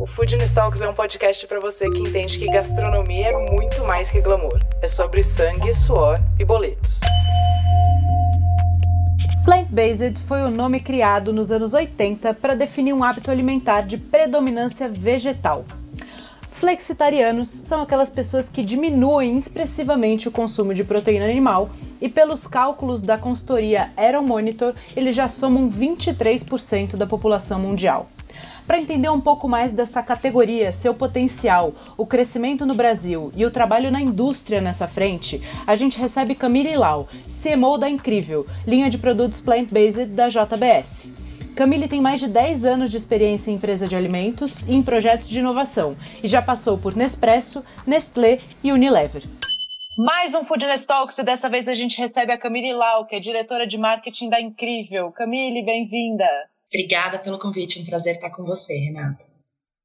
O Food Talks é um podcast para você que entende que gastronomia é muito mais que glamour. É sobre sangue, suor e boletos. Plant-based foi o nome criado nos anos 80 para definir um hábito alimentar de predominância vegetal. Flexitarianos são aquelas pessoas que diminuem expressivamente o consumo de proteína animal e, pelos cálculos da consultoria Aero Monitor, eles já somam 23% da população mundial. Para entender um pouco mais dessa categoria, seu potencial, o crescimento no Brasil e o trabalho na indústria nessa frente, a gente recebe Camille Lau, CMO da Incrível, linha de produtos plant-based da JBS. Camille tem mais de 10 anos de experiência em empresa de alimentos e em projetos de inovação e já passou por Nespresso, Nestlé e Unilever. Mais um Foodness Talks e dessa vez a gente recebe a Camille Lau, que é diretora de marketing da Incrível. Camille, bem-vinda! Obrigada pelo convite, um prazer estar com você, Renata.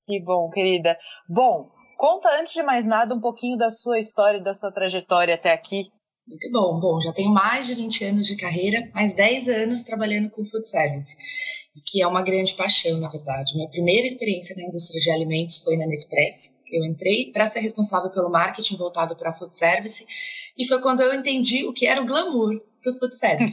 Que bom, querida. Bom, conta antes de mais nada um pouquinho da sua história, da sua trajetória até aqui. Muito bom. Bom, já tenho mais de 20 anos de carreira, mais 10 anos trabalhando com food service, que é uma grande paixão, na verdade. Minha primeira experiência na indústria de alimentos foi na Nespresso. Eu entrei para ser responsável pelo marketing voltado para food service e foi quando eu entendi o que era o glamour do food service.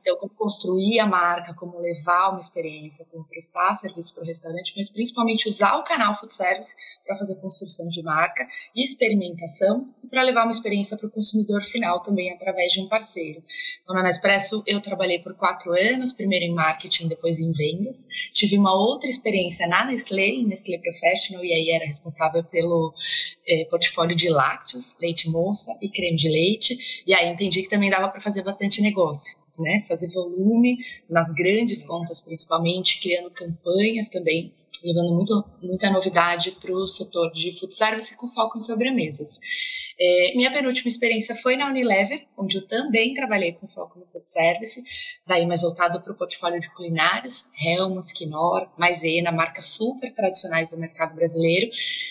então, como construir a marca, como levar uma experiência, como prestar serviço para o restaurante, mas principalmente usar o canal food service para fazer construção de marca e experimentação e para levar uma experiência para o consumidor final também através de um parceiro. Então, na Nespresso, eu trabalhei por quatro anos, primeiro em marketing, depois em vendas. Tive uma outra experiência na Nestlé, em Nestlé Professional, e aí era responsável pelo é, portfólio de lácteos, leite moça e creme de leite. E aí entendi que também dava para fazer bastante negócio. Né, fazer volume nas grandes contas, principalmente, criando campanhas também levando muito, muita novidade para o setor de food service com foco em sobremesas. É, minha penúltima experiência foi na Unilever, onde eu também trabalhei com foco no food service, daí mais voltado para o portfólio de culinários, Helmas, Knorr, Maisena, marcas super tradicionais do mercado brasileiro,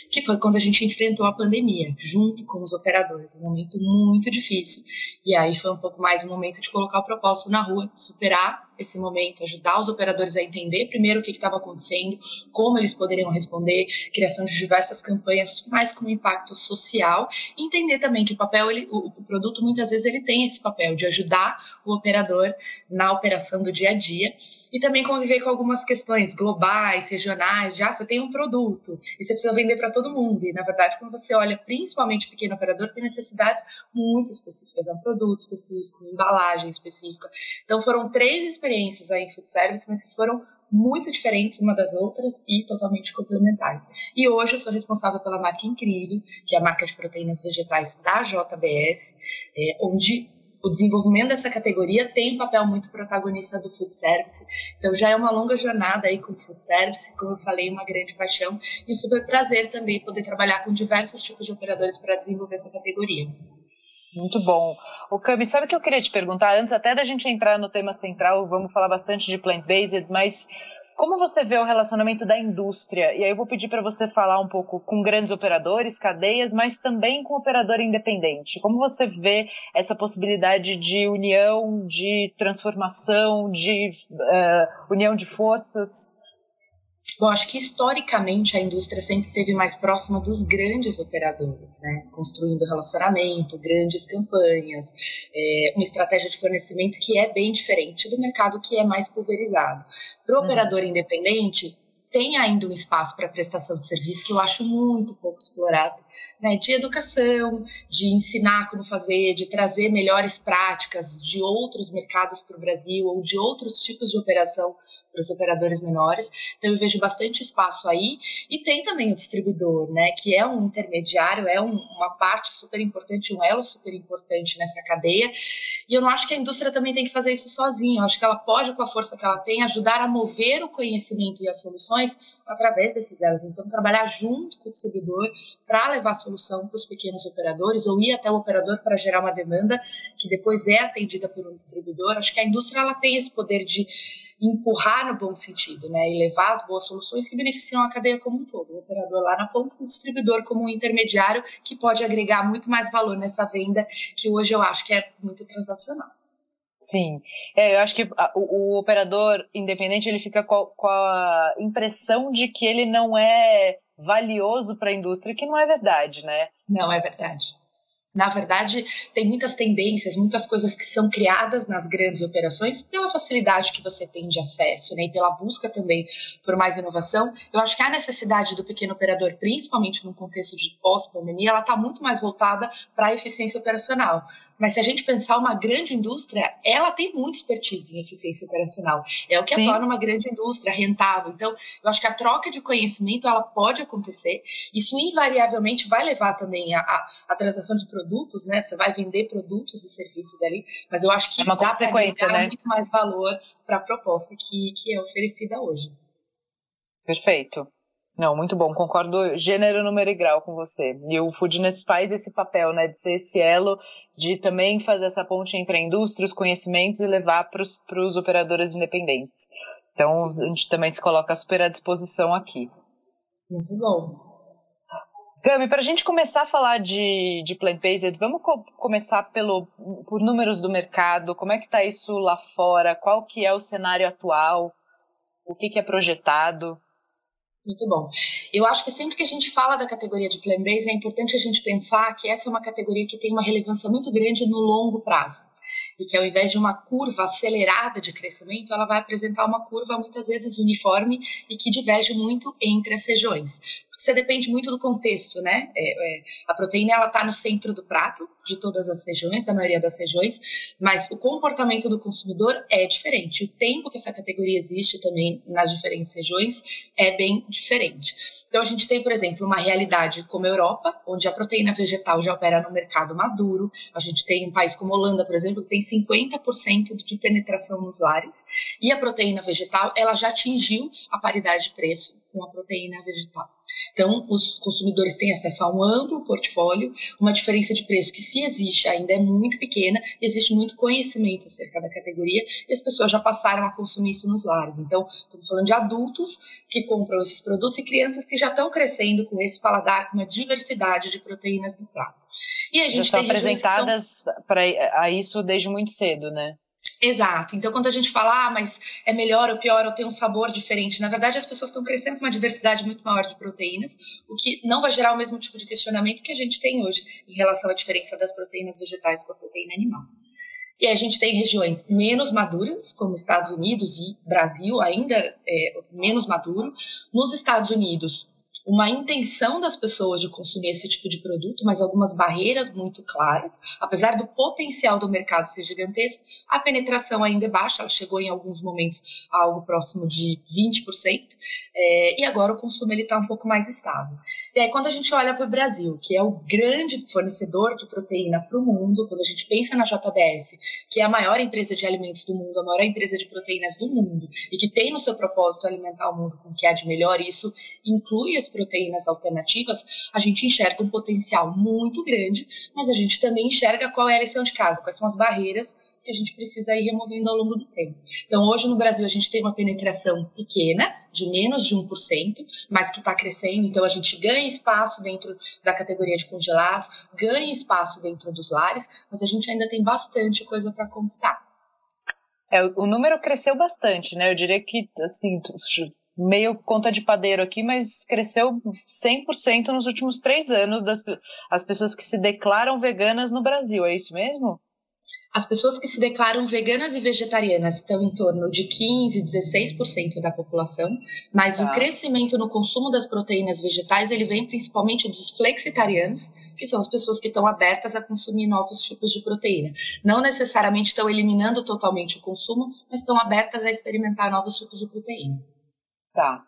que foi quando a gente enfrentou a pandemia, junto com os operadores, um momento muito difícil. E aí foi um pouco mais um momento de colocar o propósito na rua, superar esse momento, ajudar os operadores a entender primeiro o que estava acontecendo, como eles poderiam responder, criação de diversas campanhas, mais com impacto social, entender também que o papel, ele, o, o produto muitas vezes ele tem esse papel de ajudar o operador na operação do dia a dia e também conviver com algumas questões globais, regionais, já você tem um produto e você precisa vender para todo mundo. E na verdade, quando você olha principalmente pequeno operador, tem necessidades muito específicas, é um produto específico, embalagem específica. Então foram três experiências aí em food service, mas que foram muito diferentes uma das outras e totalmente complementares. E hoje eu sou responsável pela marca Incrível, que é a marca de proteínas vegetais da JBS, é, onde o desenvolvimento dessa categoria tem um papel muito protagonista do food service. Então já é uma longa jornada aí com o food service, como eu falei, uma grande paixão e um super prazer também poder trabalhar com diversos tipos de operadores para desenvolver essa categoria. Muito bom. O Cami, sabe o que eu queria te perguntar antes até da gente entrar no tema central, vamos falar bastante de plant-based, mas como você vê o relacionamento da indústria? E aí eu vou pedir para você falar um pouco com grandes operadores, cadeias, mas também com operador independente. Como você vê essa possibilidade de união, de transformação, de uh, união de forças? Bom, acho que historicamente a indústria sempre esteve mais próxima dos grandes operadores, né? construindo relacionamento, grandes campanhas, é, uma estratégia de fornecimento que é bem diferente do mercado que é mais pulverizado. Para o uhum. operador independente, tem ainda um espaço para prestação de serviço que eu acho muito pouco explorado, né, de educação, de ensinar como fazer, de trazer melhores práticas de outros mercados para o Brasil ou de outros tipos de operação os operadores menores. Então eu vejo bastante espaço aí e tem também o distribuidor, né, que é um intermediário, é um, uma parte super importante, um elo super importante nessa cadeia. E eu não acho que a indústria também tem que fazer isso sozinha. Eu acho que ela pode, com a força que ela tem, ajudar a mover o conhecimento e as soluções através desses elos. Então, trabalhar junto com o distribuidor para levar a solução para os pequenos operadores ou ir até o operador para gerar uma demanda que depois é atendida por um distribuidor. Acho que a indústria ela tem esse poder de empurrar no bom sentido, né, e levar as boas soluções que beneficiam a cadeia como um todo, o operador lá na ponta, o distribuidor como um intermediário que pode agregar muito mais valor nessa venda que hoje eu acho que é muito transacional. Sim, é, eu acho que o, o, operador independente ele fica com, com a impressão de que ele não é valioso para a indústria, que não é verdade, né? Não é verdade. Na verdade, tem muitas tendências, muitas coisas que são criadas nas grandes operações pela facilidade que você tem de acesso, né, e pela busca também por mais inovação. Eu acho que a necessidade do pequeno operador, principalmente no contexto de pós-pandemia, ela está muito mais voltada para a eficiência operacional. Mas se a gente pensar uma grande indústria, ela tem muita expertise em eficiência operacional. É o que Sim. a torna uma grande indústria rentável. Então, eu acho que a troca de conhecimento ela pode acontecer. Isso invariavelmente vai levar também a, a, a transação de produtos, né? Você vai vender produtos e serviços ali, mas eu acho que é uma dá consequência, né? muito mais valor para a proposta que, que é oferecida hoje. Perfeito. Não, muito bom, concordo gênero, número e grau com você. E o Foodness faz esse papel, né, de ser esse elo, de também fazer essa ponte entre a indústria, os conhecimentos e levar para os operadores independentes. Então, a gente também se coloca super à disposição aqui. Muito bom. Cami, para a gente começar a falar de, de plant-based, vamos co começar pelo, por números do mercado, como é que está isso lá fora, qual que é o cenário atual, o que, que é projetado? Muito bom. Eu acho que sempre que a gente fala da categoria de plant-based, é importante a gente pensar que essa é uma categoria que tem uma relevância muito grande no longo prazo. E que ao invés de uma curva acelerada de crescimento, ela vai apresentar uma curva muitas vezes uniforme e que diverge muito entre as regiões você depende muito do contexto, né? É, é, a proteína ela está no centro do prato de todas as regiões, da maioria das regiões, mas o comportamento do consumidor é diferente. O tempo que essa categoria existe também nas diferentes regiões é bem diferente. Então, a gente tem, por exemplo, uma realidade como a Europa, onde a proteína vegetal já opera no mercado maduro. A gente tem um país como a Holanda, por exemplo, que tem 50% de penetração nos lares. E a proteína vegetal, ela já atingiu a paridade de preço com a proteína vegetal. Então, os consumidores têm acesso a um amplo portfólio, uma diferença de preço que, se existe, ainda é muito pequena, existe muito conhecimento acerca da categoria e as pessoas já passaram a consumir isso nos lares. Então, estamos falando de adultos que compram esses produtos e crianças que já estão crescendo com esse paladar, com uma diversidade de proteínas no prato. E a gente já tem apresentadas são... para a isso desde muito cedo, né? Exato. Então, quando a gente fala, ah, mas é melhor ou pior, ou tem um sabor diferente, na verdade, as pessoas estão crescendo com uma diversidade muito maior de proteínas, o que não vai gerar o mesmo tipo de questionamento que a gente tem hoje em relação à diferença das proteínas vegetais com a proteína animal. E a gente tem regiões menos maduras, como Estados Unidos e Brasil, ainda é, menos maduro. Nos Estados Unidos, uma intenção das pessoas de consumir esse tipo de produto, mas algumas barreiras muito claras. Apesar do potencial do mercado ser gigantesco, a penetração ainda é baixa, ela chegou em alguns momentos a algo próximo de 20%, é, e agora o consumo está um pouco mais estável. E aí, quando a gente olha para o Brasil, que é o grande fornecedor de proteína para o mundo, quando a gente pensa na JBS, que é a maior empresa de alimentos do mundo, a maior empresa de proteínas do mundo, e que tem no seu propósito alimentar o mundo com o que há de melhor, isso inclui as proteínas alternativas, a gente enxerga um potencial muito grande, mas a gente também enxerga qual é a lição de casa, quais são as barreiras que a gente precisa ir removendo ao longo do tempo. Então, hoje no Brasil, a gente tem uma penetração pequena, de menos de 1%, mas que está crescendo. Então, a gente ganha espaço dentro da categoria de congelados, ganha espaço dentro dos lares, mas a gente ainda tem bastante coisa para conquistar. É, o número cresceu bastante, né? Eu diria que, assim, meio conta de padeiro aqui, mas cresceu 100% nos últimos três anos das as pessoas que se declaram veganas no Brasil, é isso mesmo? As pessoas que se declaram veganas e vegetarianas estão em torno de 15, 16% da população, mas tá. o crescimento no consumo das proteínas vegetais ele vem principalmente dos flexitarianos, que são as pessoas que estão abertas a consumir novos tipos de proteína. Não necessariamente estão eliminando totalmente o consumo, mas estão abertas a experimentar novos tipos de proteína. Tá.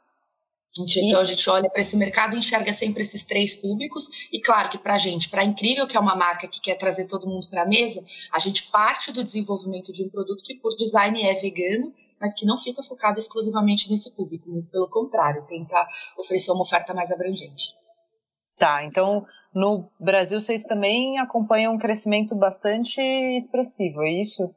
Então a gente olha para esse mercado e enxerga sempre esses três públicos. E claro que para a gente, para incrível que é uma marca que quer trazer todo mundo para a mesa, a gente parte do desenvolvimento de um produto que por design é vegano, mas que não fica focado exclusivamente nesse público. Muito pelo contrário, tenta oferecer uma oferta mais abrangente. Tá, então no Brasil vocês também acompanham um crescimento bastante expressivo, é isso?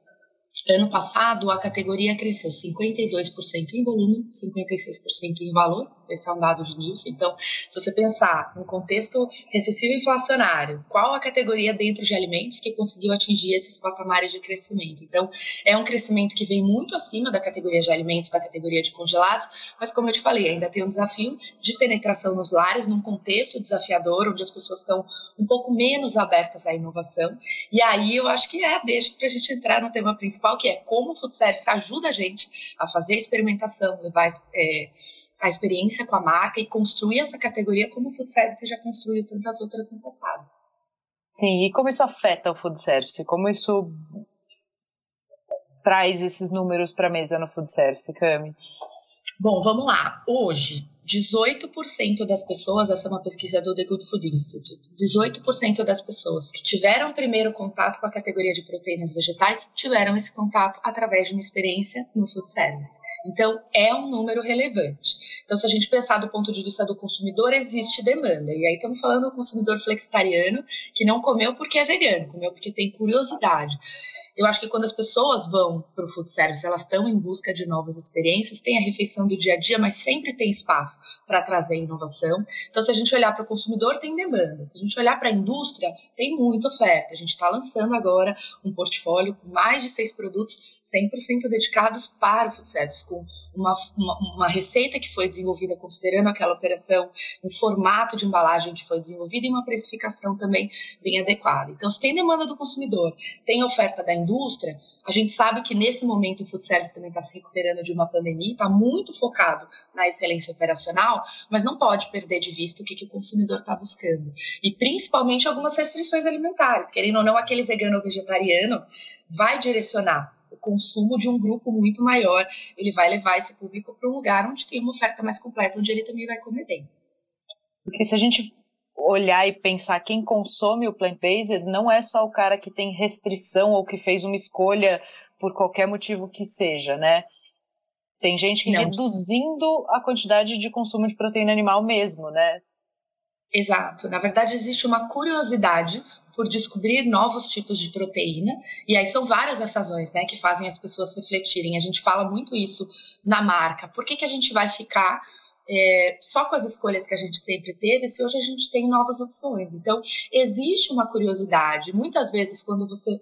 Ano passado, a categoria cresceu 52% em volume, 56% em valor. Esse é um dado de Nielsen. Então, se você pensar no contexto recessivo inflacionário, qual a categoria dentro de alimentos que conseguiu atingir esses patamares de crescimento? Então, é um crescimento que vem muito acima da categoria de alimentos, da categoria de congelados, mas como eu te falei, ainda tem um desafio de penetração nos lares, num contexto desafiador, onde as pessoas estão um pouco menos abertas à inovação. E aí eu acho que é, deixa para a gente entrar no tema principal que é como o food service ajuda a gente a fazer a experimentação, levar é, a experiência com a marca e construir essa categoria como o food service já construiu tantas outras no passado. Sim, e como isso afeta o food service? Como isso traz esses números para a mesa no food service, Cami? Bom, vamos lá. Hoje, 18% das pessoas, essa é uma pesquisa do The Good Food Institute, 18% das pessoas que tiveram primeiro contato com a categoria de proteínas vegetais tiveram esse contato através de uma experiência no food service. Então, é um número relevante. Então, se a gente pensar do ponto de vista do consumidor, existe demanda. E aí estamos falando do consumidor flexitariano que não comeu porque é vegano, comeu porque tem curiosidade. Eu acho que quando as pessoas vão para o food service, elas estão em busca de novas experiências, tem a refeição do dia a dia, mas sempre tem espaço para trazer inovação. Então, se a gente olhar para o consumidor, tem demanda. Se a gente olhar para a indústria, tem muita oferta. A gente está lançando agora um portfólio com mais de seis produtos 100% dedicados para o food service, com uma, uma, uma, receita que foi desenvolvida considerando aquela operação, um formato de embalagem que foi desenvolvido e uma precificação também bem adequada. Então, se tem demanda do consumidor, tem oferta da indústria, a gente sabe que nesse momento o food service também está se recuperando de uma pandemia, está muito focado na excelência operacional, mas não pode perder de vista o que, que o consumidor está buscando. E principalmente algumas restrições alimentares, querendo ou não, aquele vegano ou vegetariano vai direcionar o consumo de um grupo muito maior, ele vai levar esse público para um lugar onde tem uma oferta mais completa, onde ele também vai comer bem. Porque se a gente olhar e pensar quem consome o plant-based, não é só o cara que tem restrição ou que fez uma escolha por qualquer motivo que seja, né? Tem gente que não. reduzindo a quantidade de consumo de proteína animal mesmo, né? Exato. Na verdade, existe uma curiosidade por descobrir novos tipos de proteína. E aí são várias as razões né, que fazem as pessoas refletirem. A gente fala muito isso na marca. Por que, que a gente vai ficar é, só com as escolhas que a gente sempre teve se hoje a gente tem novas opções? Então, existe uma curiosidade. Muitas vezes, quando você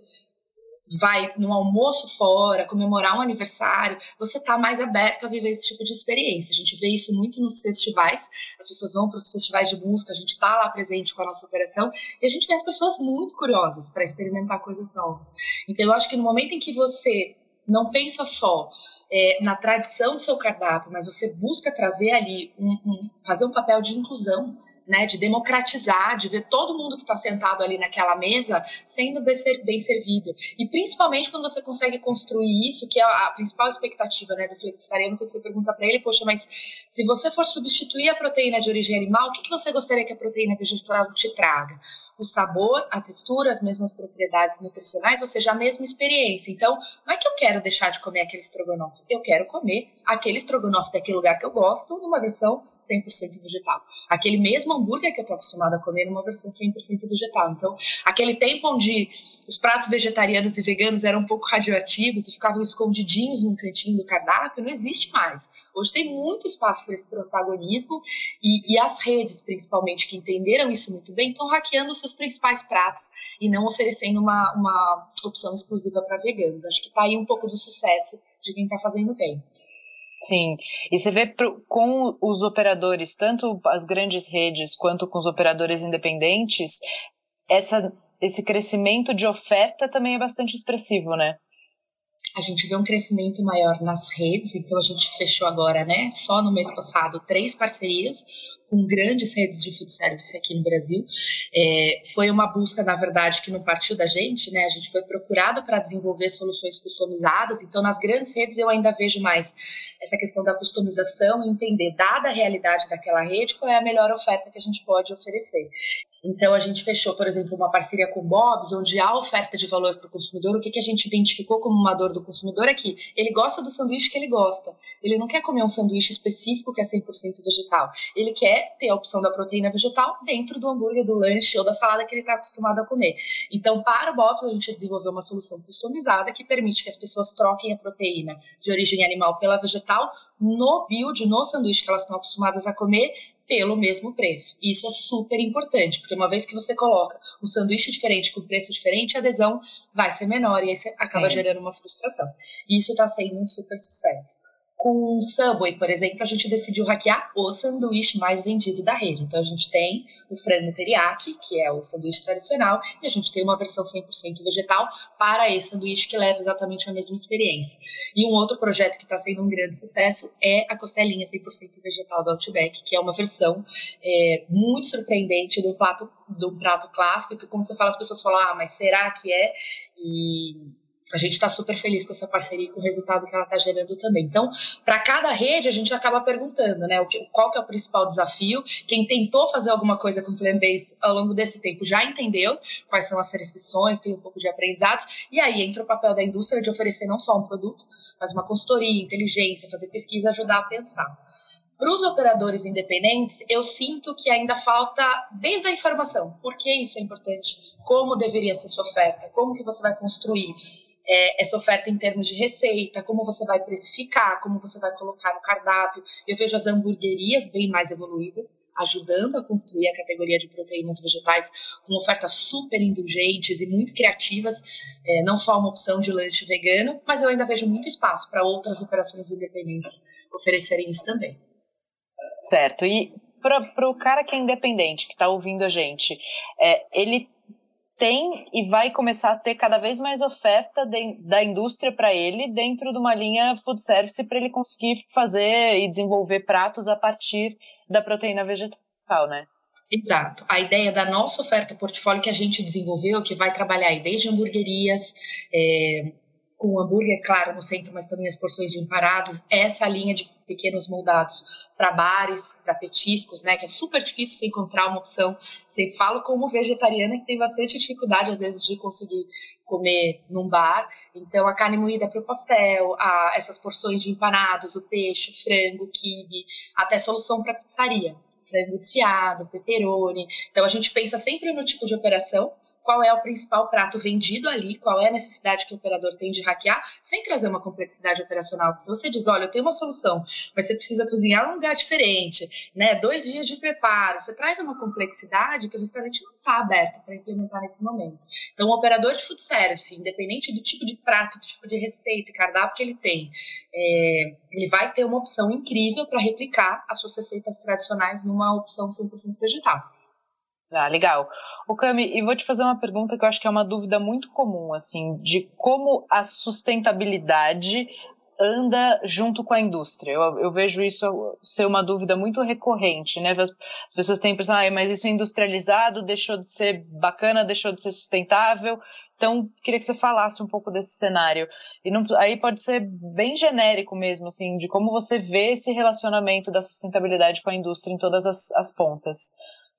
vai num almoço fora, comemorar um aniversário, você está mais aberto a viver esse tipo de experiência. A gente vê isso muito nos festivais, as pessoas vão para os festivais de música, a gente está lá presente com a nossa operação e a gente vê as pessoas muito curiosas para experimentar coisas novas. Então, eu acho que no momento em que você não pensa só é, na tradição do seu cardápio, mas você busca trazer ali, um, um, fazer um papel de inclusão, né, de democratizar, de ver todo mundo que está sentado ali naquela mesa sendo bem servido. E principalmente quando você consegue construir isso, que é a principal expectativa né, do flexitariano, que você pergunta para ele, poxa, mas se você for substituir a proteína de origem animal, o que, que você gostaria que a proteína vegetal te traga? O sabor, a textura, as mesmas propriedades nutricionais, ou seja, a mesma experiência. Então, não é que eu quero deixar de comer aquele estrogonofe, eu quero comer aquele estrogonofe daquele lugar que eu gosto numa versão 100% vegetal. Aquele mesmo hambúrguer que eu estou acostumada a comer numa versão 100% vegetal. Então, aquele tempo onde os pratos vegetarianos e veganos eram um pouco radioativos e ficavam escondidinhos num cantinho do cardápio, não existe mais. Hoje tem muito espaço para esse protagonismo e, e, as redes, principalmente, que entenderam isso muito bem, estão hackeando os principais pratos e não oferecendo uma, uma opção exclusiva para veganos. Acho que está aí um pouco do sucesso de quem está fazendo bem. Sim, e você vê pro, com os operadores, tanto as grandes redes quanto com os operadores independentes, essa, esse crescimento de oferta também é bastante expressivo, né? a gente vê um crescimento maior nas redes, então a gente fechou agora, né, só no mês passado, três parcerias com grandes redes de food service aqui no Brasil. É, foi uma busca, na verdade, que não partiu da gente, né? A gente foi procurado para desenvolver soluções customizadas. Então, nas grandes redes, eu ainda vejo mais essa questão da customização entender, dada a realidade daquela rede, qual é a melhor oferta que a gente pode oferecer. Então, a gente fechou, por exemplo, uma parceria com o Bob's, onde há oferta de valor para o consumidor. O que, que a gente identificou como uma dor do consumidor é que ele gosta do sanduíche que ele gosta. Ele não quer comer um sanduíche específico que é 100% vegetal. Ele quer ter a opção da proteína vegetal dentro do hambúrguer, do lanche ou da salada que ele está acostumado a comer. Então, para o Bob's, a gente desenvolveu uma solução customizada que permite que as pessoas troquem a proteína de origem animal pela vegetal no build, no sanduíche que elas estão acostumadas a comer, pelo mesmo preço. Isso é super importante, porque uma vez que você coloca um sanduíche diferente com preço diferente, a adesão vai ser menor e aí você acaba Sim. gerando uma frustração. E isso está sendo um super sucesso. Com o Subway, por exemplo, a gente decidiu hackear o sanduíche mais vendido da rede. Então, a gente tem o frango teriyaki, que é o sanduíche tradicional, e a gente tem uma versão 100% vegetal para esse sanduíche que leva exatamente a mesma experiência. E um outro projeto que está sendo um grande sucesso é a costelinha 100% vegetal do Outback, que é uma versão é, muito surpreendente do prato, do prato clássico, que como você fala, as pessoas falam, ah, mas será que é? E a gente está super feliz com essa parceria e com o resultado que ela está gerando também. Então, para cada rede, a gente acaba perguntando, né, o qual que é o principal desafio. Quem tentou fazer alguma coisa com plant-based ao longo desse tempo já entendeu quais são as restrições, tem um pouco de aprendizados, e aí entra o papel da indústria de oferecer não só um produto, mas uma consultoria, inteligência, fazer pesquisa, ajudar a pensar. Para os operadores independentes, eu sinto que ainda falta desde a informação. Por que isso é importante? Como deveria ser sua oferta? Como que você vai construir? É, essa oferta em termos de receita, como você vai precificar, como você vai colocar no cardápio. Eu vejo as hamburguerias bem mais evoluídas, ajudando a construir a categoria de proteínas vegetais com ofertas super indulgentes e muito criativas, é, não só uma opção de lanche vegano, mas eu ainda vejo muito espaço para outras operações independentes oferecerem isso também. Certo. E para o cara que é independente, que está ouvindo a gente, é, ele tem e vai começar a ter cada vez mais oferta de, da indústria para ele dentro de uma linha food service para ele conseguir fazer e desenvolver pratos a partir da proteína vegetal, né? Exato. A ideia da nossa oferta portfólio que a gente desenvolveu, que vai trabalhar aí desde hamburguerias, é, com hambúrguer, claro, no centro, mas também as porções de emparados, essa linha de pequenos moldados para bares, para petiscos, né, que é super difícil você encontrar uma opção. Sempre falo como vegetariana que tem bastante dificuldade, às vezes, de conseguir comer num bar. Então, a carne moída para o pastel, a, essas porções de empanados, o peixe, o frango, o quibe, até solução para pizzaria. Frango desfiado, pepperoni. Então, a gente pensa sempre no tipo de operação, qual é o principal prato vendido ali, qual é a necessidade que o operador tem de hackear, sem trazer uma complexidade operacional. Se você diz, olha, eu tenho uma solução, mas você precisa cozinhar em um lugar diferente, né? Dois dias de preparo, você traz uma complexidade que o restaurante não está aberto para implementar nesse momento. Então, o operador de food service, independente do tipo de prato, do tipo de receita e cardápio que ele tem, é, ele vai ter uma opção incrível para replicar as suas receitas tradicionais numa opção 100% vegetal. Ah, legal. O Cami, e vou te fazer uma pergunta que eu acho que é uma dúvida muito comum, assim, de como a sustentabilidade anda junto com a indústria. Eu, eu vejo isso ser uma dúvida muito recorrente, né? As, as pessoas têm a impressão, ah, mas isso é industrializado, deixou de ser bacana, deixou de ser sustentável. Então, queria que você falasse um pouco desse cenário. E não, aí pode ser bem genérico mesmo, assim, de como você vê esse relacionamento da sustentabilidade com a indústria em todas as, as pontas.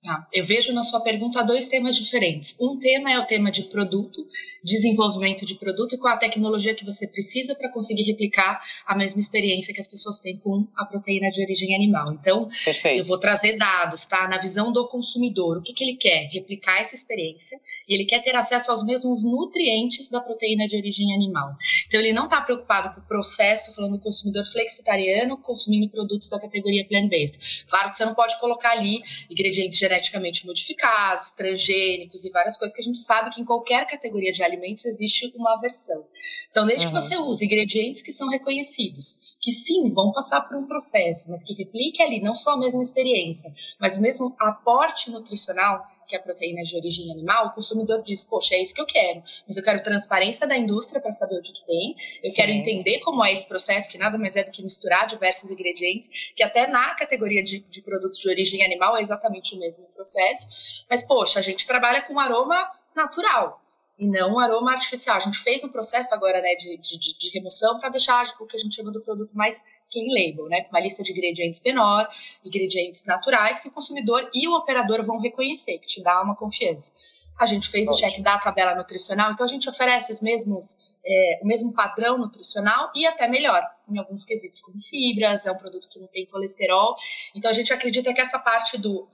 Tá. Eu vejo na sua pergunta dois temas diferentes. Um tema é o tema de produto, desenvolvimento de produto e qual a tecnologia que você precisa para conseguir replicar a mesma experiência que as pessoas têm com a proteína de origem animal. Então, Perfeito. eu vou trazer dados, tá? Na visão do consumidor, o que, que ele quer? Replicar essa experiência e ele quer ter acesso aos mesmos nutrientes da proteína de origem animal. Então, ele não está preocupado com o processo, falando do consumidor flexitariano consumindo produtos da categoria plant-based. Claro que você não pode colocar ali ingredientes geneticamente modificados, transgênicos e várias coisas que a gente sabe que em qualquer categoria de alimentos existe uma aversão. Então, desde uhum. que você use ingredientes que são reconhecidos, que sim, vão passar por um processo, mas que replique ali não só a mesma experiência, mas o mesmo aporte nutricional, que a proteína é de origem animal, o consumidor diz, poxa, é isso que eu quero, mas eu quero transparência da indústria para saber o que, que, tem, eu Sim. quero entender como é esse processo, que nada mais é do que misturar diversos ingredientes, que até na categoria de, de produtos de origem animal é exatamente o mesmo processo, mas, poxa, a gente trabalha com aroma natural, e não um aroma artificial. A gente fez um processo agora né, de, de, de remoção para deixar o que a gente chama do produto mais clean label, né, uma lista de ingredientes menor, ingredientes naturais que o consumidor e o operador vão reconhecer, que te dá uma confiança. A gente fez o check da tabela nutricional, então a gente oferece os mesmos, é, o mesmo padrão nutricional e até melhor, em alguns quesitos, como fibras, é um produto que não tem colesterol. Então a gente acredita que essa parte do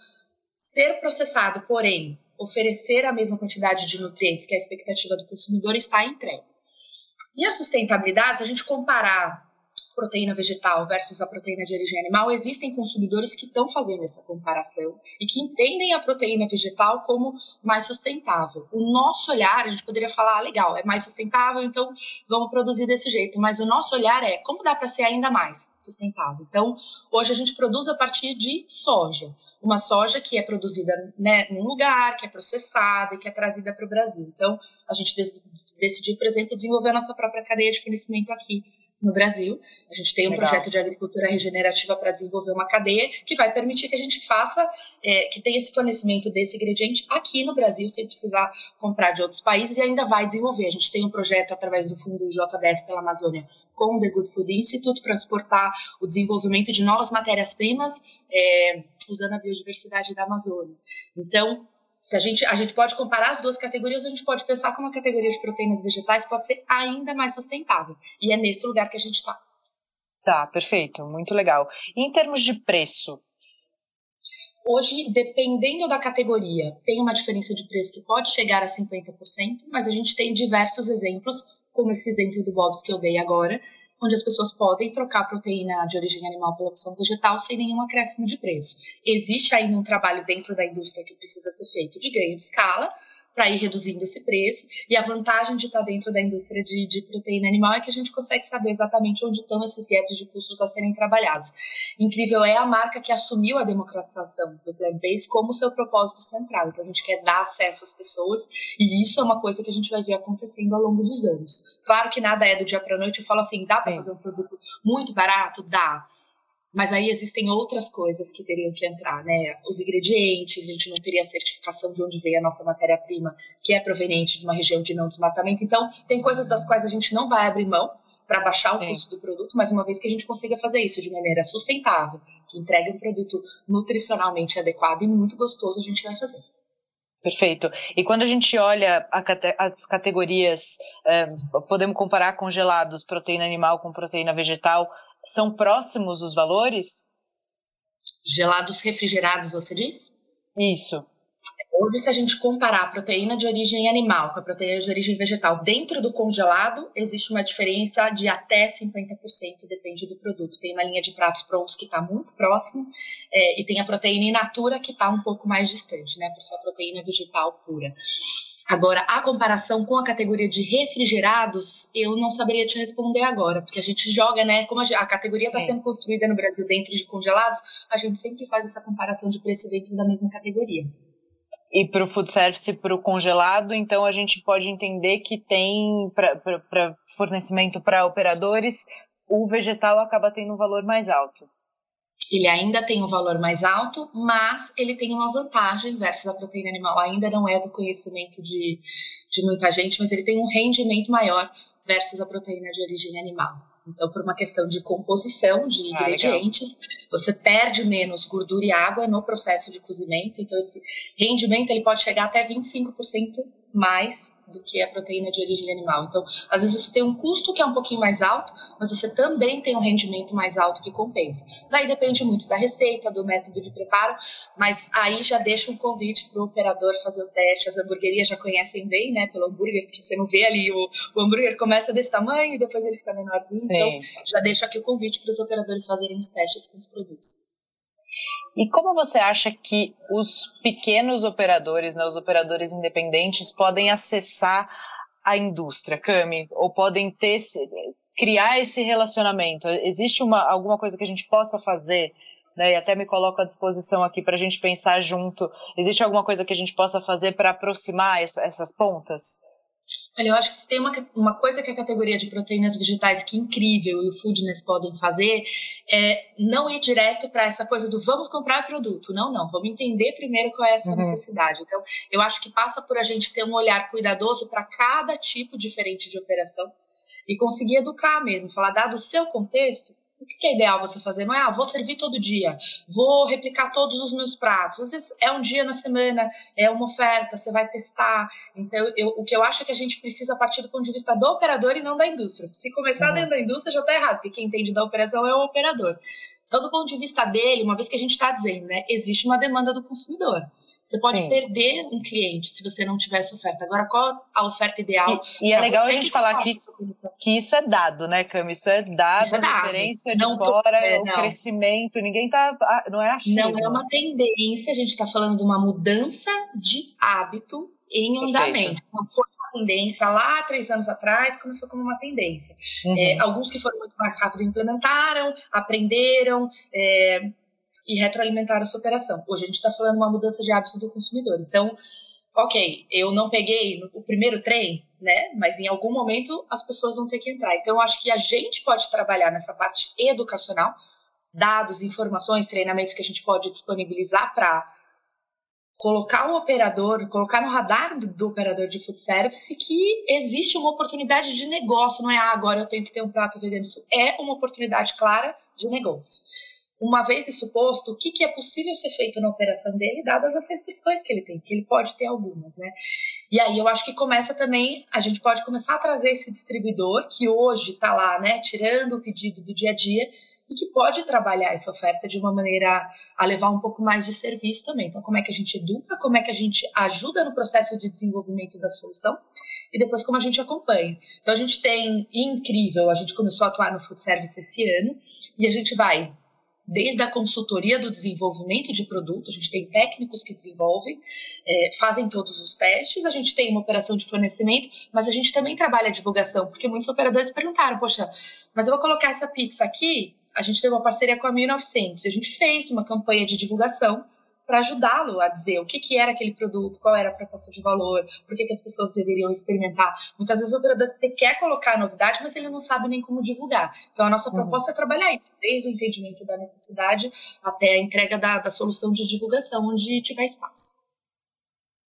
ser processado, porém oferecer a mesma quantidade de nutrientes que a expectativa do consumidor está entregue. E a sustentabilidade, se a gente comparar proteína vegetal versus a proteína de origem animal, existem consumidores que estão fazendo essa comparação e que entendem a proteína vegetal como mais sustentável. O nosso olhar, a gente poderia falar, ah, legal, é mais sustentável, então vamos produzir desse jeito, mas o nosso olhar é como dá para ser ainda mais sustentável. Então, hoje a gente produz a partir de soja uma soja que é produzida né, num lugar, que é processada e que é trazida para o Brasil. Então, a gente decidiu, por exemplo, desenvolver a nossa própria cadeia de fornecimento aqui no Brasil. A gente tem um Legal. projeto de agricultura regenerativa para desenvolver uma cadeia que vai permitir que a gente faça, é, que tenha esse fornecimento desse ingrediente aqui no Brasil, sem precisar comprar de outros países, e ainda vai desenvolver. A gente tem um projeto através do fundo JBS pela Amazônia com o The Good Food Institute para suportar o desenvolvimento de novas matérias-primas é, usando a biodiversidade da Amazônia. Então, se a gente, a gente pode comparar as duas categorias, a gente pode pensar como a categoria de proteínas vegetais pode ser ainda mais sustentável. E é nesse lugar que a gente está. Tá, perfeito, muito legal. E em termos de preço? Hoje, dependendo da categoria, tem uma diferença de preço que pode chegar a 50%, mas a gente tem diversos exemplos, como esse exemplo do Bob's que eu dei agora, onde as pessoas podem trocar proteína de origem animal pela opção vegetal sem nenhum acréscimo de preço. Existe ainda um trabalho dentro da indústria que precisa ser feito de ganho de escala, para ir reduzindo esse preço. E a vantagem de estar dentro da indústria de, de, proteína animal é que a gente consegue saber exatamente onde estão esses gaps de custos a serem trabalhados. Incrível é a marca que assumiu a democratização do plant-based como seu propósito central. Então a gente quer dar acesso às pessoas e isso é uma coisa que a gente vai ver acontecendo ao longo dos anos. Claro que nada é do dia para a noite. Eu falo assim, dá para fazer um produto muito barato? Dá mas aí existem outras coisas que teriam que entrar, né? Os ingredientes, a gente não teria a certificação de onde veio a nossa matéria-prima, que é proveniente de uma região de não desmatamento. Então, tem coisas das quais a gente não vai abrir mão para baixar o Sim. custo do produto, mas uma vez que a gente consiga fazer isso de maneira sustentável, que entregue um produto nutricionalmente adequado e muito gostoso, a gente vai fazer. Perfeito. E quando a gente olha a, as categorias, é, podemos comparar congelados, proteína animal com proteína vegetal, são próximos os valores? Gelados refrigerados, você diz? Isso. Hoje, se a gente comparar a proteína de origem animal com a proteína de origem vegetal dentro do congelado, existe uma diferença de até 50%, depende do produto. Tem uma linha de pratos prontos que está muito próximo é, e tem a proteína in natura que está um pouco mais distante, né, por ser a proteína vegetal pura. Agora, a comparação com a categoria de refrigerados, eu não saberia te responder agora, porque a gente joga, né? Como a, categoria está sendo construída no Brasil dentro de congelados, a gente sempre faz essa comparação de preço dentro da mesma categoria. E para o food service, para o congelado, então a gente pode entender que tem para fornecimento para operadores, o vegetal acaba tendo um valor mais alto. Ele ainda tem um valor mais alto, mas ele tem uma vantagem versus a proteína animal. Ainda não é do conhecimento de, de muita gente, mas ele tem um rendimento maior versus a proteína de origem animal. Então, por uma questão de composição de ah, ingredientes, legal. você perde menos gordura e água no processo de cozimento. Então, esse rendimento ele pode chegar até 25% mais do que a proteína de origem animal. Então, às vezes você tem um custo que é um pouquinho mais alto, mas você também tem um rendimento mais alto que compensa. Daí depende muito da receita, do método de preparo, mas aí já deixa um convite para o operador fazer o teste. As hamburguerias já conhecem bem, né, pelo hambúrguer, porque você não vê ali, o, o hambúrguer começa desse tamanho e depois ele fica menorzinho. Sim. Então, já deixa aqui o convite para os operadores fazerem os testes com os produtos. E como você acha que os pequenos operadores, né, os operadores independentes, podem acessar a indústria, Cami? Ou podem ter criar esse relacionamento? Existe uma, alguma coisa que a gente possa fazer né, e até me coloco à disposição aqui para a gente pensar junto. Existe alguma coisa que a gente possa fazer para aproximar essa, essas pontas? Olha, eu acho que se tem uma, uma coisa que a categoria de proteínas vegetais que é incrível e o Foodness podem fazer é não ir direto para essa coisa do vamos comprar produto. Não, não. Vamos entender primeiro qual é a sua uhum. necessidade. Então, eu acho que passa por a gente ter um olhar cuidadoso para cada tipo diferente de operação e conseguir educar mesmo, falar, dado o seu contexto, o que é ideal você fazer? Não é, ah, vou servir todo dia, vou replicar todos os meus pratos. Às vezes é um dia na semana, é uma oferta, você vai testar. Então, eu, o que eu acho é que a gente precisa partir do ponto de vista do operador e não da indústria. Se começar uhum. dentro da indústria, já está errado, porque quem entende da operação é o operador. Então, do ponto de vista dele, uma vez que a gente está dizendo, né, existe uma demanda do consumidor. Você pode Sim. perder um cliente se você não tiver essa oferta. Agora, qual a oferta ideal? E, e é legal a gente falar que, que isso é dado, né, Cami? Isso é dado, isso é dado. a diferença de não fora, é, o crescimento, ninguém tá. Não é achismo. Não é uma tendência, a gente está falando de uma mudança de hábito em andamento. Perfeito. Uma tendência lá três anos atrás, começou como uma tendência. Uhum. É, alguns que foram muito mais rápido implementaram, aprenderam é, e retroalimentaram essa operação. Hoje a gente está falando uma mudança de hábito do consumidor. Então, ok, eu não peguei o primeiro trem, né? Mas em algum momento as pessoas vão ter que entrar. Então, eu acho que a gente pode trabalhar nessa parte educacional, dados, informações, treinamentos que a gente pode disponibilizar para colocar o operador, colocar no radar do, do, operador de food service que existe uma oportunidade de negócio, não é ah, agora eu tenho que ter um prato vegano, isso é uma oportunidade clara de negócio. Uma vez isso posto, o que, que é possível ser feito na operação dele, dadas as restrições que ele tem, que ele pode ter algumas, né? E aí eu acho que começa também, a gente pode começar a trazer esse distribuidor que hoje está lá, né, tirando o pedido do dia a dia, e que pode trabalhar essa oferta de uma maneira a levar um pouco mais de serviço também. Então, como é que a gente educa, como é que a gente ajuda no processo de desenvolvimento da solução e depois como a gente acompanha. Então, a gente tem incrível, a gente começou a atuar no food service esse ano e a gente vai desde a consultoria do desenvolvimento de produto, a gente tem técnicos que desenvolvem, é, fazem todos os testes, a gente tem uma operação de fornecimento, mas a gente também trabalha a divulgação, porque muitos operadores perguntaram, poxa, mas eu vou colocar essa pizza aqui, a gente teve uma parceria com a 1900 e a gente fez uma campanha de divulgação para ajudá-lo a dizer o que, que era aquele produto, qual era a proposta de valor, por que, que as pessoas deveriam experimentar. Muitas vezes o operador quer colocar a novidade, mas ele não sabe nem como divulgar. Então, a nossa uhum. proposta é trabalhar isso, desde o entendimento da necessidade até a entrega da, da solução de divulgação, onde tiver espaço.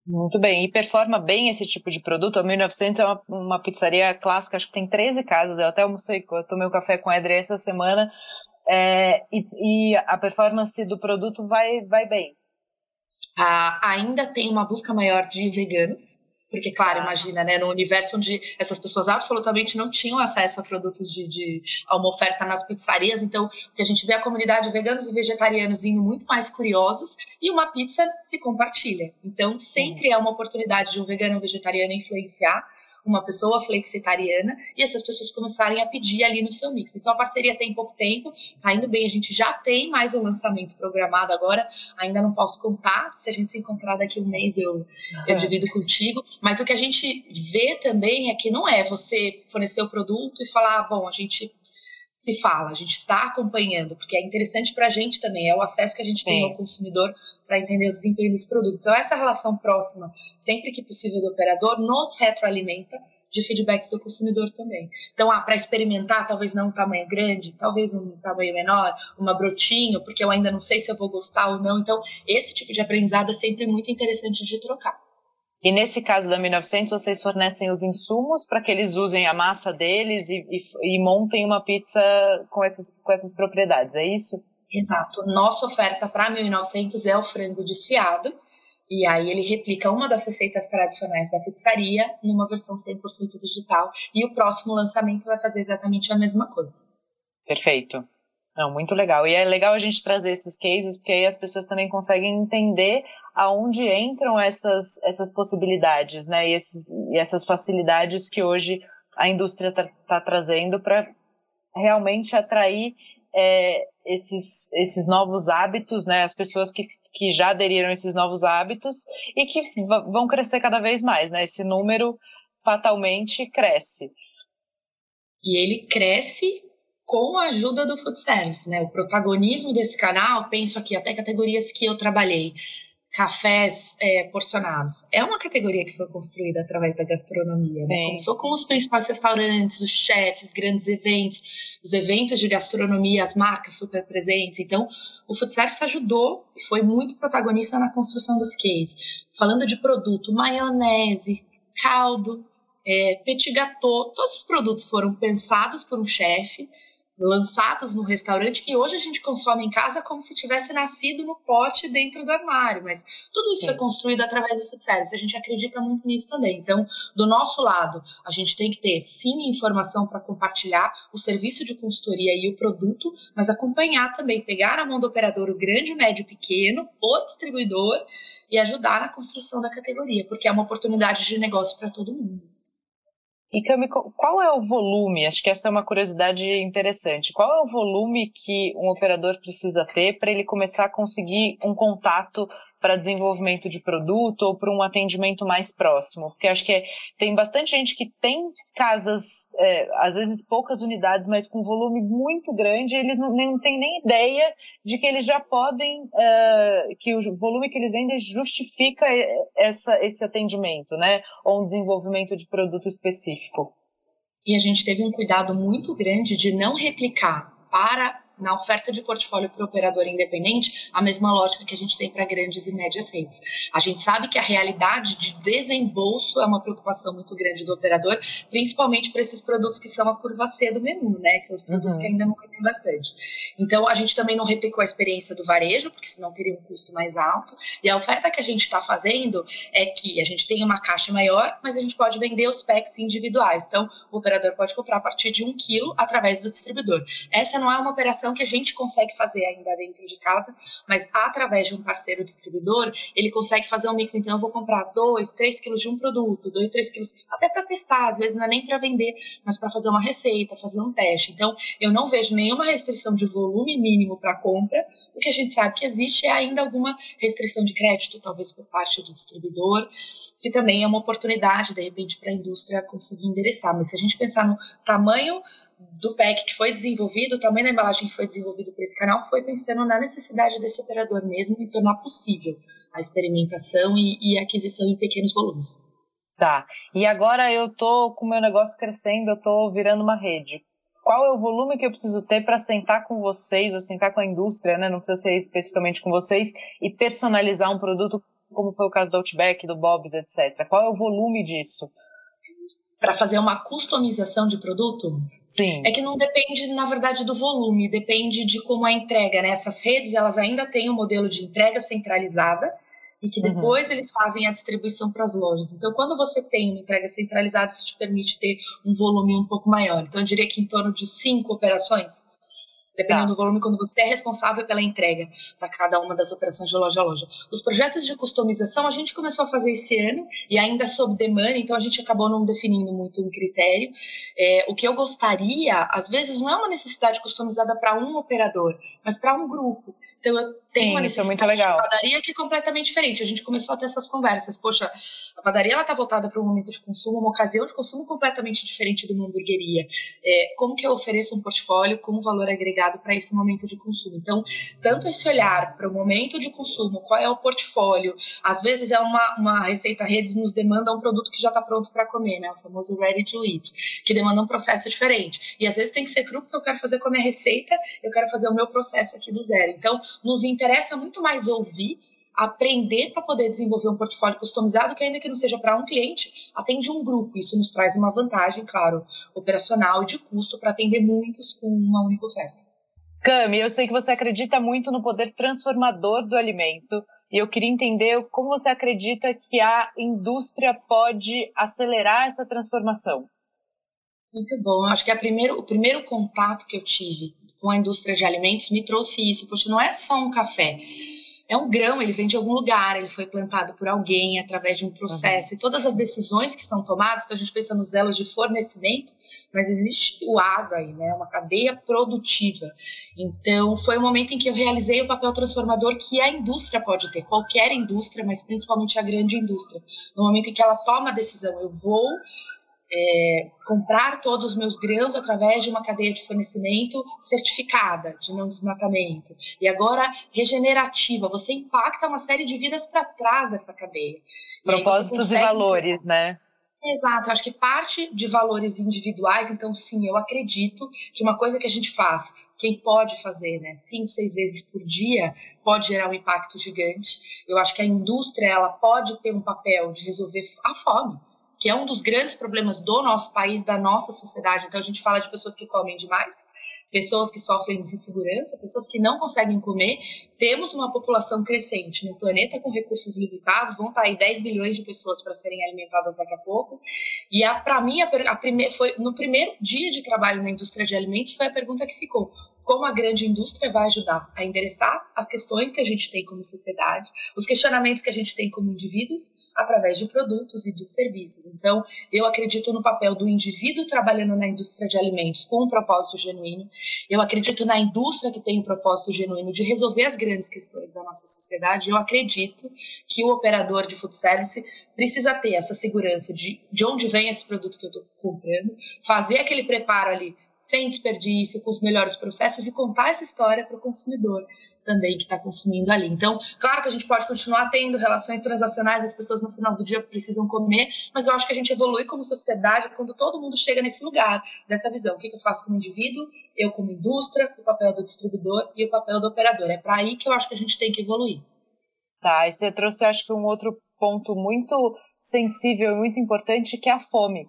Muito bem, e performa bem esse tipo de produto. A 1900 é uma, uma, pizzaria clássica, acho que tem 13 casas. Eu até almocei, eu tomei um café com a Adri essa semana. É, e, e, a performance do produto vai, vai bem. Ah, ainda tem uma busca maior de veganos, porque, claro, ah. imagina, né, no universo onde essas pessoas absolutamente não tinham acesso a produtos de, de a uma oferta nas pizzarias, então a gente vê a comunidade veganos e vegetarianos indo muito mais curiosos e uma pizza se compartilha. Então, sempre é uma oportunidade de um vegano ou vegetariano influenciar uma pessoa flexitariana e essas pessoas começarem a pedir ali no seu mix. Então a parceria tem pouco tempo, tá indo bem, a gente já tem mais um lançamento programado agora, ainda não posso contar, se a gente se encontrar daqui um mês eu, eu divido contigo, mas o que a gente vê também é que não é você fornecer o produto e falar, ah, bom, a gente se fala, a gente está acompanhando, porque é interessante para a gente também, é o acesso que a gente Sim. tem ao consumidor para entender o desempenho desse produto. Então, essa relação próxima, sempre que possível, do operador, nos retroalimenta de feedbacks do consumidor também. Então, ah, para experimentar, talvez não um tamanho grande, talvez um tamanho menor, uma brotinho, porque eu ainda não sei se eu vou gostar ou não. Então, esse tipo de aprendizado é sempre muito interessante de trocar. E nesse caso da 1900, vocês fornecem os insumos para que eles usem a massa deles e, e, e, montem uma pizza com essas, com essas propriedades, é isso? Exato. Nossa oferta para 1900 é o frango desfiado, e aí ele replica uma das receitas tradicionais da pizzaria numa versão 100% digital, e o próximo lançamento vai fazer exatamente a mesma coisa. Perfeito. Não, muito legal. E é legal a gente trazer esses cases, porque aí as pessoas também conseguem entender aonde entram essas, essas possibilidades, né? E, esses, e essas facilidades que hoje a indústria está tá trazendo para realmente atrair é, esses, esses novos hábitos, né? As pessoas que, que já aderiram a esses novos hábitos e que vão crescer cada vez mais, né? Esse número fatalmente cresce. E ele cresce com a ajuda do food service, né? O protagonismo desse canal, penso aqui até categorias que eu trabalhei, cafés é, porcionados. É uma categoria que foi construída através da gastronomia. Né? Começou com os principais restaurantes, os chefes, grandes eventos, os eventos de gastronomia, as marcas super presentes. Então, o food service ajudou e foi muito protagonista na construção dos cases. Falando de produto, maionese, caldo, é, petit gâteau, todos os produtos foram pensados por um chefe, lançados no restaurante e hoje a gente consome em casa como se tivesse nascido no pote dentro do armário, mas tudo isso Sim. foi construído através do food service, a gente acredita muito nisso também. Então, do nosso lado, a gente tem que ter sim informação para compartilhar o serviço de consultoria e o produto, mas acompanhar também, pegar a mão do operador, o grande, médio, pequeno, o distribuidor e ajudar na construção da categoria, porque é uma oportunidade de negócio para todo mundo. E Cami, qual é o volume? Acho que essa é uma curiosidade interessante. Qual é o volume que um operador precisa ter para ele começar a conseguir um contato para desenvolvimento de produto ou para um atendimento mais próximo? Porque acho que é, tem bastante gente que tem casas, é, às vezes poucas unidades, mas com volume muito grande, eles não, não têm nem ideia de que eles já podem, é, que o volume que eles vendem justifica essa, esse atendimento, né? Ou um desenvolvimento de produto específico. E a gente teve um cuidado muito grande de não replicar para na oferta de portfólio para o operador independente a mesma lógica que a gente tem para grandes e médias redes. A gente sabe que a realidade de desembolso é uma preocupação muito grande do operador, principalmente para esses produtos que são a curva C do menu, né? São os produtos uhum. que ainda não tem bastante. Então, a gente também não replicou a experiência do varejo, porque senão teria um custo mais alto. E a oferta que a gente está fazendo é que a gente tem uma caixa maior, mas a gente pode vender os packs individuais. Então, o operador pode comprar a partir de um quilo através do distribuidor. Essa não é uma operação que a gente consegue fazer ainda dentro de casa, mas através de um parceiro distribuidor, ele consegue fazer um mix. Então, eu vou comprar dois, três quilos de um produto, dois, três quilos, até para testar, às vezes não é nem para vender, mas para fazer uma receita, fazer um teste. Então, eu não vejo nenhuma restrição de volume mínimo para compra, o que a gente sabe que existe é ainda alguma restrição de crédito, talvez por parte do distribuidor, que também é uma oportunidade, de repente, para a indústria conseguir endereçar. Mas se a gente pensar no tamanho do PEC que foi desenvolvido, tamanho da embalagem que foi desenvolvido para esse canal foi pensando na necessidade desse operador mesmo e tornar possível a experimentação e, e aquisição em pequenos volumes. Tá. E agora eu tô com o meu negócio crescendo, eu tô virando uma rede. Qual é o volume que eu preciso ter para sentar com vocês ou sentar com a indústria, né? Não precisa ser especificamente com vocês e personalizar um produto como foi o caso do Outback, do Bob's, etc. Qual é o volume disso? Para fazer uma customização de produto? Sim. É que não depende, na verdade, do volume, depende de como é a entrega, né? Essas redes, elas ainda têm um modelo de entrega centralizada e que uhum. depois uhum. eles fazem a distribuição para as lojas. Então, quando você tem uma entrega centralizada, isso te permite ter um volume um pouco maior. Então, eu diria que em torno de cinco operações dependendo tá. do volume, quando você é responsável pela entrega para cada uma das operações de loja a loja. Os projetos de customização a gente começou a fazer esse ano e ainda sob demanda, então a gente acabou não definindo muito um critério. É, o que eu gostaria, às vezes, não é uma necessidade customizada para um operador, mas para um grupo. Então eu tenho Sim, uma isso é muito legal. padaria que é completamente diferente. A gente começou a ter essas conversas. Poxa, a padaria ela está voltada para um momento de consumo, uma ocasião de consumo completamente diferente de uma hamburgueria. É, como que eu ofereço um portfólio com valor agregado para esse momento de consumo? Então, tanto esse olhar para o momento de consumo, qual é o portfólio, às vezes é uma, uma receita redes nos demanda um produto que já está pronto para comer, né? O famoso ready to eat, que demanda um processo diferente. E às vezes tem que ser cru porque eu quero fazer com a minha receita, eu quero fazer o meu processo aqui do zero. Então, nos interessa muito mais ouvir aprender para poder desenvolver um portfólio customizado que ainda que não seja para um cliente, atende um grupo. Isso nos traz uma vantagem, claro, operacional e de custo para atender muitos com uma única oferta. Cami, eu sei que você acredita muito no poder transformador do alimento e eu queria entender como você acredita que a indústria pode acelerar essa transformação. Muito bom. Acho que primeiro, o primeiro contato que eu tive com a indústria de alimentos me trouxe isso. Poxa, não é só um café é um grão, ele vem de algum lugar, ele foi plantado por alguém através de um processo. Uhum. E todas as decisões que são tomadas, então a gente pensa nos elos de fornecimento, mas existe o agro aí, né? Uma cadeia produtiva. Então, foi o momento em que eu realizei o papel transformador que a indústria pode ter, qualquer indústria, mas principalmente a grande indústria. No momento em que ela toma a decisão, eu vou é, comprar todos os meus grãos através de uma cadeia de fornecimento certificada, de não desmatamento. E agora, regenerativa, você impacta uma série de vidas para trás dessa cadeia. Propósitos e, consegue... e valores, né? Exato, acho que parte de valores individuais, então sim, eu acredito que uma coisa que a gente faz, quem pode fazer, né, cinco, seis vezes por dia, pode gerar um impacto gigante. Eu acho que a indústria, ela pode ter um papel de resolver a fome que é um dos grandes problemas do nosso país, da nossa sociedade. Então, a gente fala de pessoas que comem demais, pessoas que sofrem de insegurança, pessoas que não conseguem comer. Temos uma população crescente no planeta com recursos limitados, vão estar aí 10 bilhões de pessoas para serem alimentadas daqui a pouco. E para mim, a, a primeir, foi no primeiro dia de trabalho na indústria de alimentos, foi a pergunta que ficou: como a grande indústria vai ajudar a endereçar as questões que a gente tem como sociedade, os questionamentos que a gente tem como indivíduos, através de produtos e de serviços. Então, eu acredito no papel do indivíduo trabalhando na indústria de alimentos com um propósito genuíno, eu acredito na indústria que tem um propósito genuíno de resolver as grandes questões da nossa sociedade, eu acredito que o operador de food service precisa ter essa segurança de, de onde vem esse produto que eu estou comprando, fazer aquele preparo ali sem desperdício, com os melhores processos e contar essa história para o consumidor também que está consumindo ali. Então, claro que a gente pode continuar tendo relações transacionais, as pessoas no final do dia precisam comer, mas eu acho que a gente evolui como sociedade quando todo mundo chega nesse lugar, dessa visão. O que, eu faço como indivíduo, eu como indústria, o papel do distribuidor e o papel do operador. É para aí que eu acho que a gente tem que evoluir. Tá, e você trouxe, acho que um outro ponto muito sensível e muito importante, que é a fome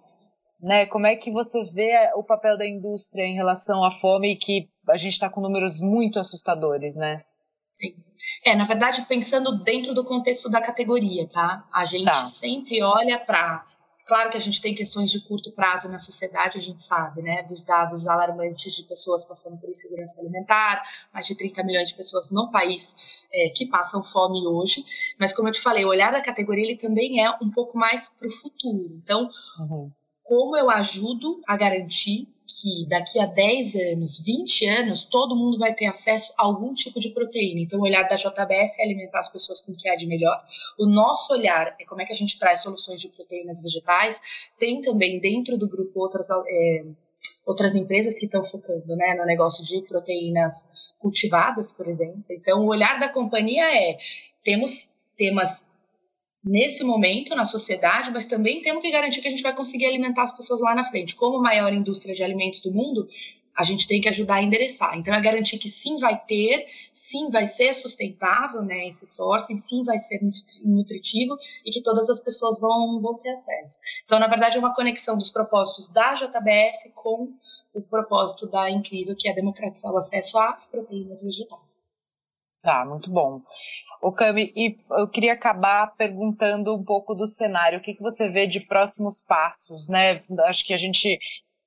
né? Como é que você vê o papel da indústria em relação à fome, que a gente está com números muito assustadores, né? Sim. É, na verdade, pensando dentro do contexto da categoria, tá? A gente tá. sempre olha para. Claro que a gente tem questões de curto prazo na sociedade, a gente sabe, né? Dos dados alarmantes de pessoas passando por insegurança alimentar, mais de 30 milhões de pessoas no país é, que passam fome hoje. Mas, como eu te falei, o olhar da categoria ele também é um pouco mais para o futuro. Então, uhum como eu ajudo a garantir que daqui a 10 anos, 20 anos, todo mundo vai ter acesso a algum tipo de proteína. Então, o olhar da JBS é alimentar as pessoas com o que há de melhor. O nosso olhar é como é que a gente traz soluções de proteínas vegetais. Tem também dentro do grupo outras, é, outras empresas que estão focando né, no negócio de proteínas cultivadas, por exemplo. Então, o olhar da companhia é: temos temas nesse momento na sociedade, mas também temos que garantir que a gente vai conseguir alimentar as pessoas lá na frente. Como maior indústria de alimentos do mundo, a gente tem que ajudar a endereçar. Então, é garantir que sim vai ter, sim vai ser sustentável, né, esse sourcing, sim vai ser nutritivo e que todas as pessoas vão, vão ter acesso. Então, na verdade, é uma conexão dos propósitos da JBS com o propósito da Incrível, que é democratizar o acesso às proteínas vegetais. Tá, muito bom. O Cami, e eu queria acabar perguntando um pouco do cenário. O que, que você vê de próximos passos, né? Acho que a gente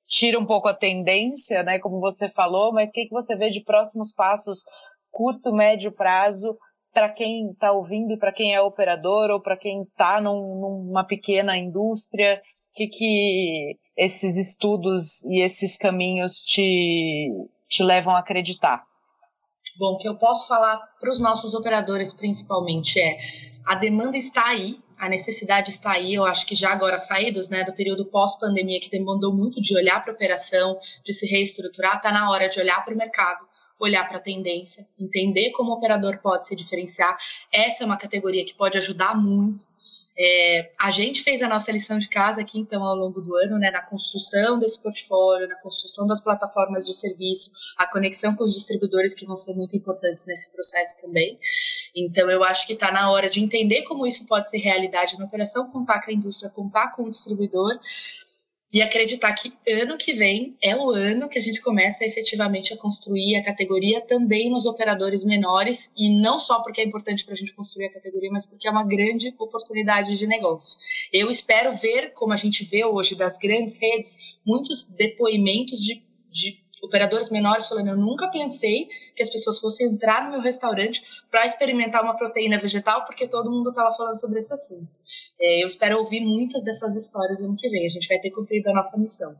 tira um pouco a tendência, né? Como você falou, mas o que, que você vê de próximos passos, curto, médio prazo, para quem está ouvindo, para quem é operador ou para quem está num, numa pequena indústria? O que, que esses estudos e esses caminhos te, te levam a acreditar? Bom, o que eu posso falar para os nossos operadores principalmente é a demanda está aí, a necessidade está aí. Eu acho que já agora saídos né, do período pós-pandemia, que demandou muito de olhar para a operação, de se reestruturar, está na hora de olhar para o mercado, olhar para a tendência, entender como o operador pode se diferenciar. Essa é uma categoria que pode ajudar muito é, a gente fez a nossa lição de casa aqui, então, ao longo do ano, né, na construção desse portfólio, na construção das plataformas de serviço, a conexão com os distribuidores, que vão ser muito importantes nesse processo também. Então, eu acho que está na hora de entender como isso pode ser realidade na operação, contar com a indústria, contar com o distribuidor, e acreditar que ano que vem é o ano que a gente começa efetivamente a construir a categoria também nos operadores menores e não só porque é importante para a gente construir a categoria, mas porque é uma grande oportunidade de negócio. Eu espero ver, como a gente vê hoje das grandes redes, muitos depoimentos de, de operadores menores falando: eu nunca pensei que as pessoas fossem entrar no meu restaurante para experimentar uma proteína vegetal, porque todo mundo estava falando sobre esse assunto. É, eu espero ouvir muitas dessas histórias ano que vem. A gente vai ter cumprido a nossa missão.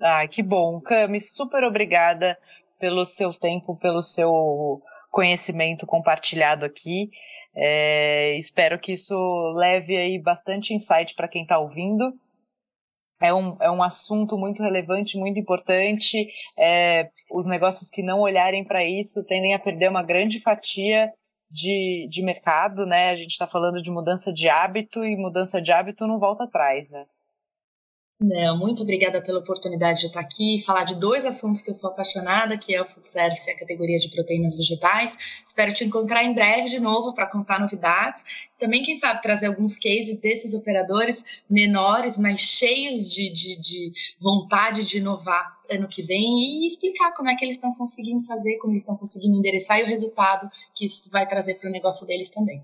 Ah, que bom. Cami, super obrigada pelo seu tempo, pelo seu conhecimento compartilhado aqui. É, espero que isso leve aí bastante insight para quem está ouvindo. É um, é um assunto muito relevante, muito importante. É, os negócios que não olharem para isso tendem a perder uma grande fatia de, de mercado, né? A gente está falando de mudança de hábito e mudança de hábito não volta atrás, né? Não, muito obrigada pela oportunidade de estar aqui e falar de dois assuntos que eu sou apaixonada, que é o food service e a categoria de proteínas vegetais. Espero te encontrar em breve de novo para contar novidades. Também, quem sabe, trazer alguns cases desses operadores menores, mas cheios de, de, de vontade de inovar ano que vem e explicar como é que eles estão conseguindo fazer, como eles estão conseguindo endereçar e o resultado que isso vai trazer para o negócio deles também.